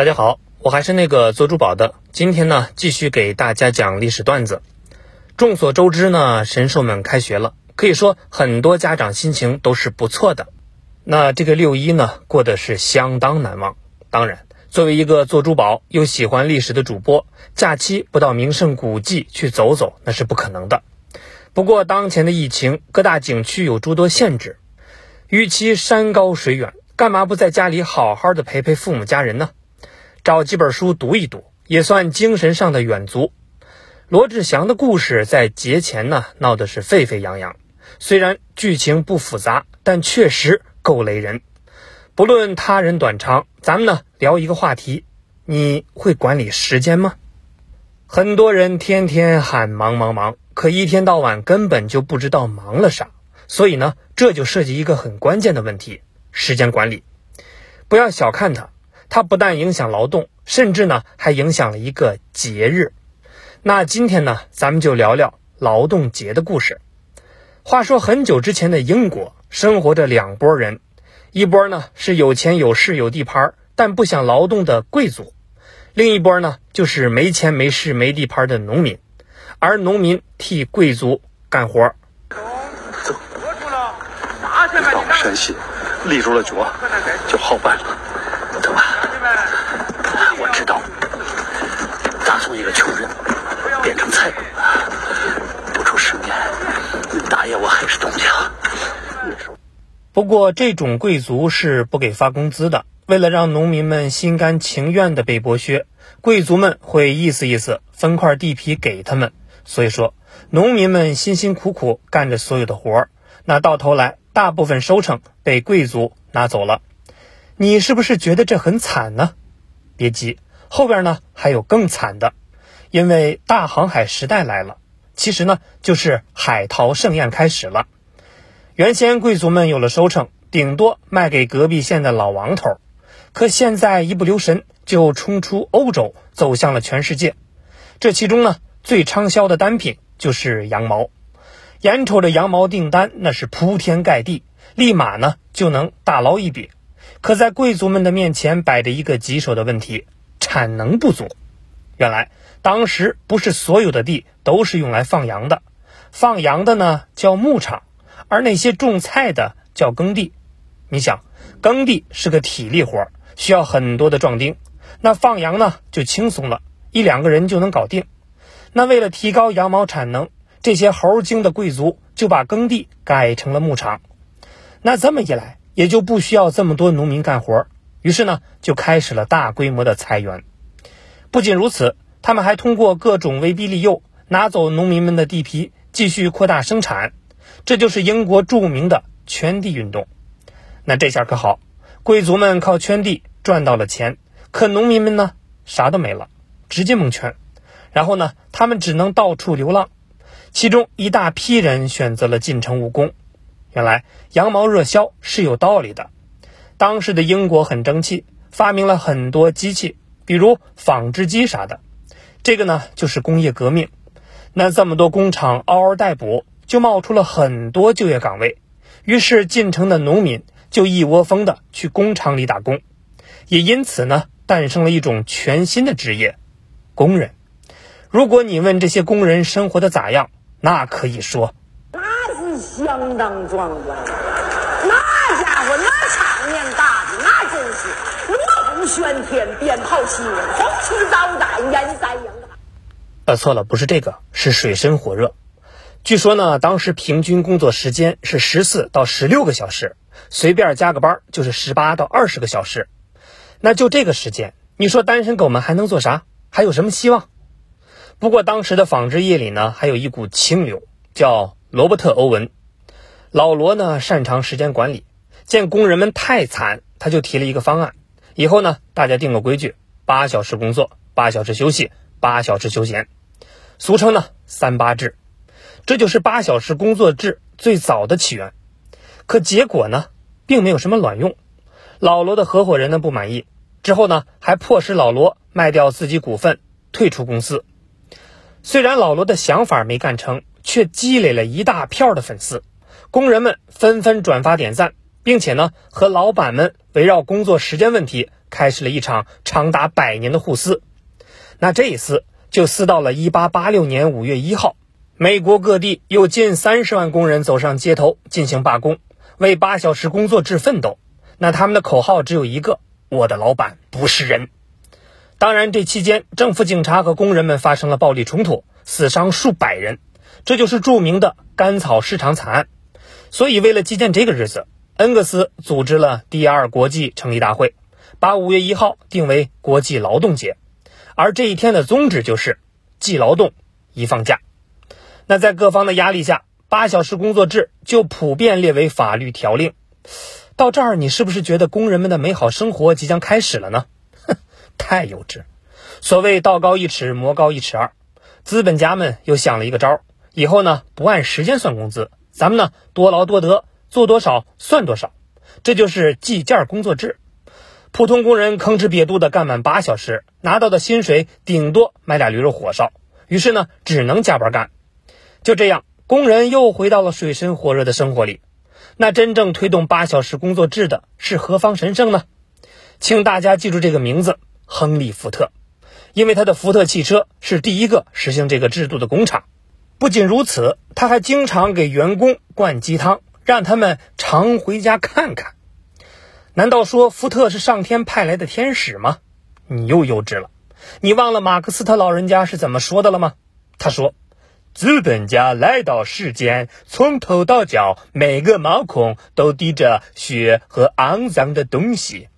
大家好，我还是那个做珠宝的。今天呢，继续给大家讲历史段子。众所周知呢，神兽们开学了，可以说很多家长心情都是不错的。那这个六一呢，过得是相当难忘。当然，作为一个做珠宝又喜欢历史的主播，假期不到名胜古迹去走走，那是不可能的。不过，当前的疫情，各大景区有诸多限制，与其山高水远，干嘛不在家里好好的陪陪父母家人呢？找几本书读一读，也算精神上的远足。罗志祥的故事在节前呢闹得是沸沸扬扬，虽然剧情不复杂，但确实够雷人。不论他人短长，咱们呢聊一个话题：你会管理时间吗？很多人天天喊忙忙忙，可一天到晚根本就不知道忙了啥。所以呢，这就涉及一个很关键的问题：时间管理。不要小看它。它不但影响劳动，甚至呢还影响了一个节日。那今天呢，咱们就聊聊劳动节的故事。话说很久之前的英国，生活着两拨人，一波呢是有钱有势有地盘，但不想劳动的贵族；另一波呢就是没钱没势没地盘的农民，而农民替贵族干活。走，到了山西，立住了脚，就好办了。走吧。我知道，咋从一个穷人变成财主？不出十年，大爷我还是东家。不过这种贵族是不给发工资的。为了让农民们心甘情愿的被剥削，贵族们会意思意思分块地皮给他们。所以说，农民们辛辛苦苦干着所有的活儿，那到头来大部分收成被贵族拿走了。你是不是觉得这很惨呢？别急，后边呢还有更惨的，因为大航海时代来了。其实呢，就是海淘盛宴开始了。原先贵族们有了收成，顶多卖给隔壁县的老王头，可现在一不留神就冲出欧洲，走向了全世界。这其中呢，最畅销的单品就是羊毛。眼瞅着羊毛订单那是铺天盖地，立马呢就能大捞一笔。可在贵族们的面前摆着一个棘手的问题：产能不足。原来当时不是所有的地都是用来放羊的，放羊的呢叫牧场，而那些种菜的叫耕地。你想，耕地是个体力活，需要很多的壮丁，那放羊呢就轻松了，一两个人就能搞定。那为了提高羊毛产能，这些猴精的贵族就把耕地改成了牧场。那这么一来，也就不需要这么多农民干活，于是呢，就开始了大规模的裁员。不仅如此，他们还通过各种威逼利诱，拿走农民们的地皮，继续扩大生产。这就是英国著名的圈地运动。那这下可好，贵族们靠圈地赚到了钱，可农民们呢，啥都没了，直接蒙圈。然后呢，他们只能到处流浪。其中一大批人选择了进城务工。原来羊毛热销是有道理的。当时的英国很争气，发明了很多机器，比如纺织机啥的。这个呢，就是工业革命。那这么多工厂嗷嗷待哺，就冒出了很多就业岗位。于是进城的农民就一窝蜂的去工厂里打工，也因此呢，诞生了一种全新的职业——工人。如果你问这些工人生活的咋样，那可以说。那是相当壮观，那家伙那场面大的那真是锣鼓喧天，鞭炮齐鸣，红旗招展，人山人海。呃，错了，不是这个，是水深火热。据说呢，当时平均工作时间是十四到十六个小时，随便加个班就是十八到二十个小时。那就这个时间，你说单身狗们还能做啥？还有什么希望？不过当时的纺织业里呢，还有一股清流，叫罗伯特·欧文。老罗呢擅长时间管理，见工人们太惨，他就提了一个方案：以后呢，大家定个规矩，八小时工作，八小时休息，八小时休闲，俗称呢“三八制”。这就是八小时工作制最早的起源。可结果呢，并没有什么卵用。老罗的合伙人呢不满意，之后呢，还迫使老罗卖掉自己股份，退出公司。虽然老罗的想法没干成，却积累了一大票的粉丝。工人们纷纷转发点赞，并且呢，和老板们围绕工作时间问题开始了一场长达百年的互撕。那这一撕就撕到了1886年5月1号，美国各地有近三十万工人走上街头进行罢工，为八小时工作制奋斗。那他们的口号只有一个：我的老板不是人。当然，这期间政府警察和工人们发生了暴力冲突，死伤数百人，这就是著名的甘草市场惨案。所以，为了纪念这个日子，恩格斯组织了第二国际成立大会，把五月一号定为国际劳动节，而这一天的宗旨就是既劳动，一放假。那在各方的压力下，八小时工作制就普遍列为法律条令。到这儿，你是不是觉得工人们的美好生活即将开始了呢？哼 太幼稚！所谓道高一尺，魔高一尺二。资本家们又想了一个招儿，以后呢不按时间算工资，咱们呢多劳多得，做多少算多少，这就是计件工作制。普通工人吭哧瘪肚的干满八小时，拿到的薪水顶多买俩驴肉火烧，于是呢只能加班干。就这样，工人又回到了水深火热的生活里。那真正推动八小时工作制的是何方神圣呢？请大家记住这个名字。亨利·福特，因为他的福特汽车是第一个实行这个制度的工厂。不仅如此，他还经常给员工灌鸡汤，让他们常回家看看。难道说福特是上天派来的天使吗？你又幼稚了！你忘了马克思特老人家是怎么说的了吗？他说：“资本家来到世间，从头到脚每个毛孔都滴着血和肮脏的东西。”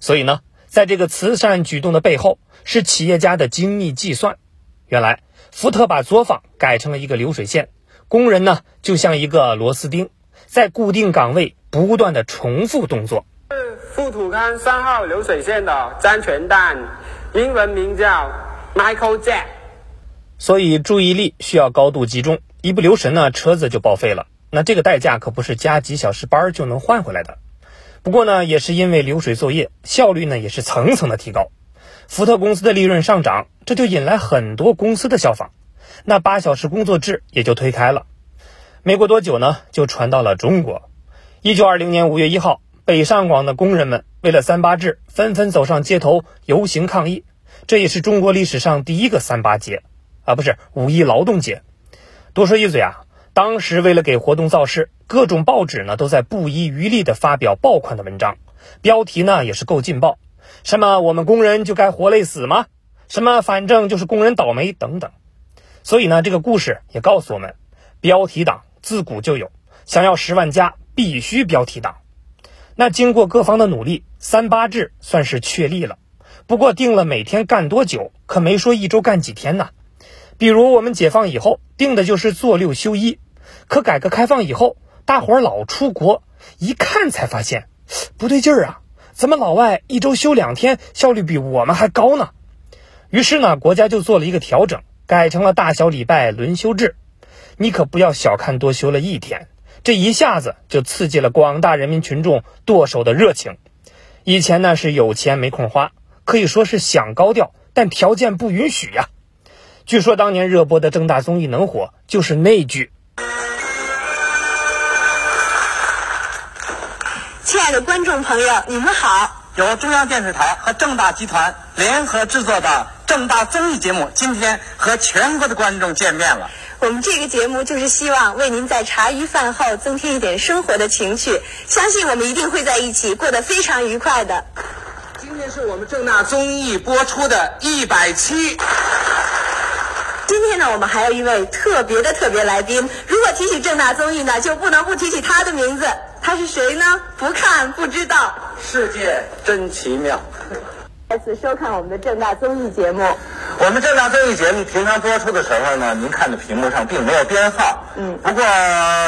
所以呢？在这个慈善举动的背后，是企业家的精密计算。原来，福特把作坊改成了一个流水线，工人呢就像一个螺丝钉，在固定岗位不断的重复动作。富土康三号流水线的张全蛋，英文名叫 Michael Jack。所以注意力需要高度集中，一不留神呢，车子就报废了。那这个代价可不是加几小时班就能换回来的。不过呢，也是因为流水作业，效率呢也是层层的提高，福特公司的利润上涨，这就引来很多公司的效仿，那八小时工作制也就推开了。没过多久呢，就传到了中国。一九二零年五月一号，北上广的工人们为了三八制，纷纷走上街头游行抗议，这也是中国历史上第一个三八节，啊，不是五一劳动节。多说一嘴啊。当时为了给活动造势，各种报纸呢都在不遗余力地发表爆款的文章，标题呢也是够劲爆，什么我们工人就该活累死吗？什么反正就是工人倒霉等等。所以呢，这个故事也告诉我们，标题党自古就有，想要十万加必须标题党。那经过各方的努力，三八制算是确立了，不过定了每天干多久，可没说一周干几天呢。比如我们解放以后定的就是做六休一。可改革开放以后，大伙儿老出国，一看才发现不对劲儿啊！怎么老外一周休两天，效率比我们还高呢？于是呢，国家就做了一个调整，改成了大小礼拜轮休制。你可不要小看多休了一天，这一下子就刺激了广大人民群众剁手的热情。以前呢是有钱没空花，可以说是想高调，但条件不允许呀。据说当年热播的正大综艺能火，就是那句。亲爱的观众朋友，你们好！由中央电视台和正大集团联合制作的正大综艺节目，今天和全国的观众见面了。我们这个节目就是希望为您在茶余饭后增添一点生活的情趣，相信我们一定会在一起过得非常愉快的。今天是我们正大综艺播出的一百期。今天呢，我们还有一位特别的特别来宾。如果提起正大综艺呢，就不能不提起他的名字。他是谁呢？不看不知道。世界真奇妙。再次收看我们的正大综艺节目。我们正大综艺节目平常播出的时候呢，您看的屏幕上并没有编号。嗯。不过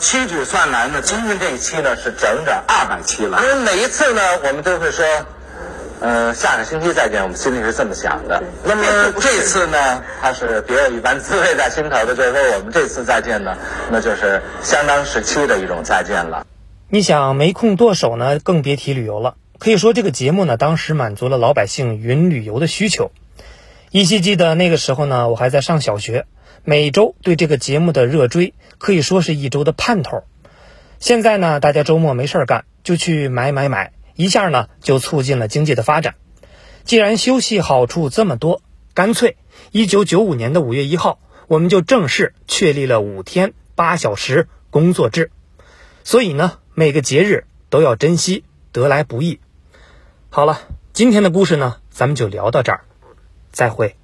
屈指算来呢，今天这一期呢是整整二百期了。因为每一次呢，我们都会说。呃，下个星期再见，我们心里是这么想的。那么这次呢，它是别有一番滋味在心头的。就是说，我们这次再见呢，那就是相当时期的一种再见了。你想没空剁手呢，更别提旅游了。可以说，这个节目呢，当时满足了老百姓云旅游的需求。依稀记得那个时候呢，我还在上小学，每周对这个节目的热追，可以说是一周的盼头。现在呢，大家周末没事干，就去买买买。一下呢就促进了经济的发展。既然休息好处这么多，干脆一九九五年的五月一号，我们就正式确立了五天八小时工作制。所以呢，每个节日都要珍惜，得来不易。好了，今天的故事呢，咱们就聊到这儿，再会。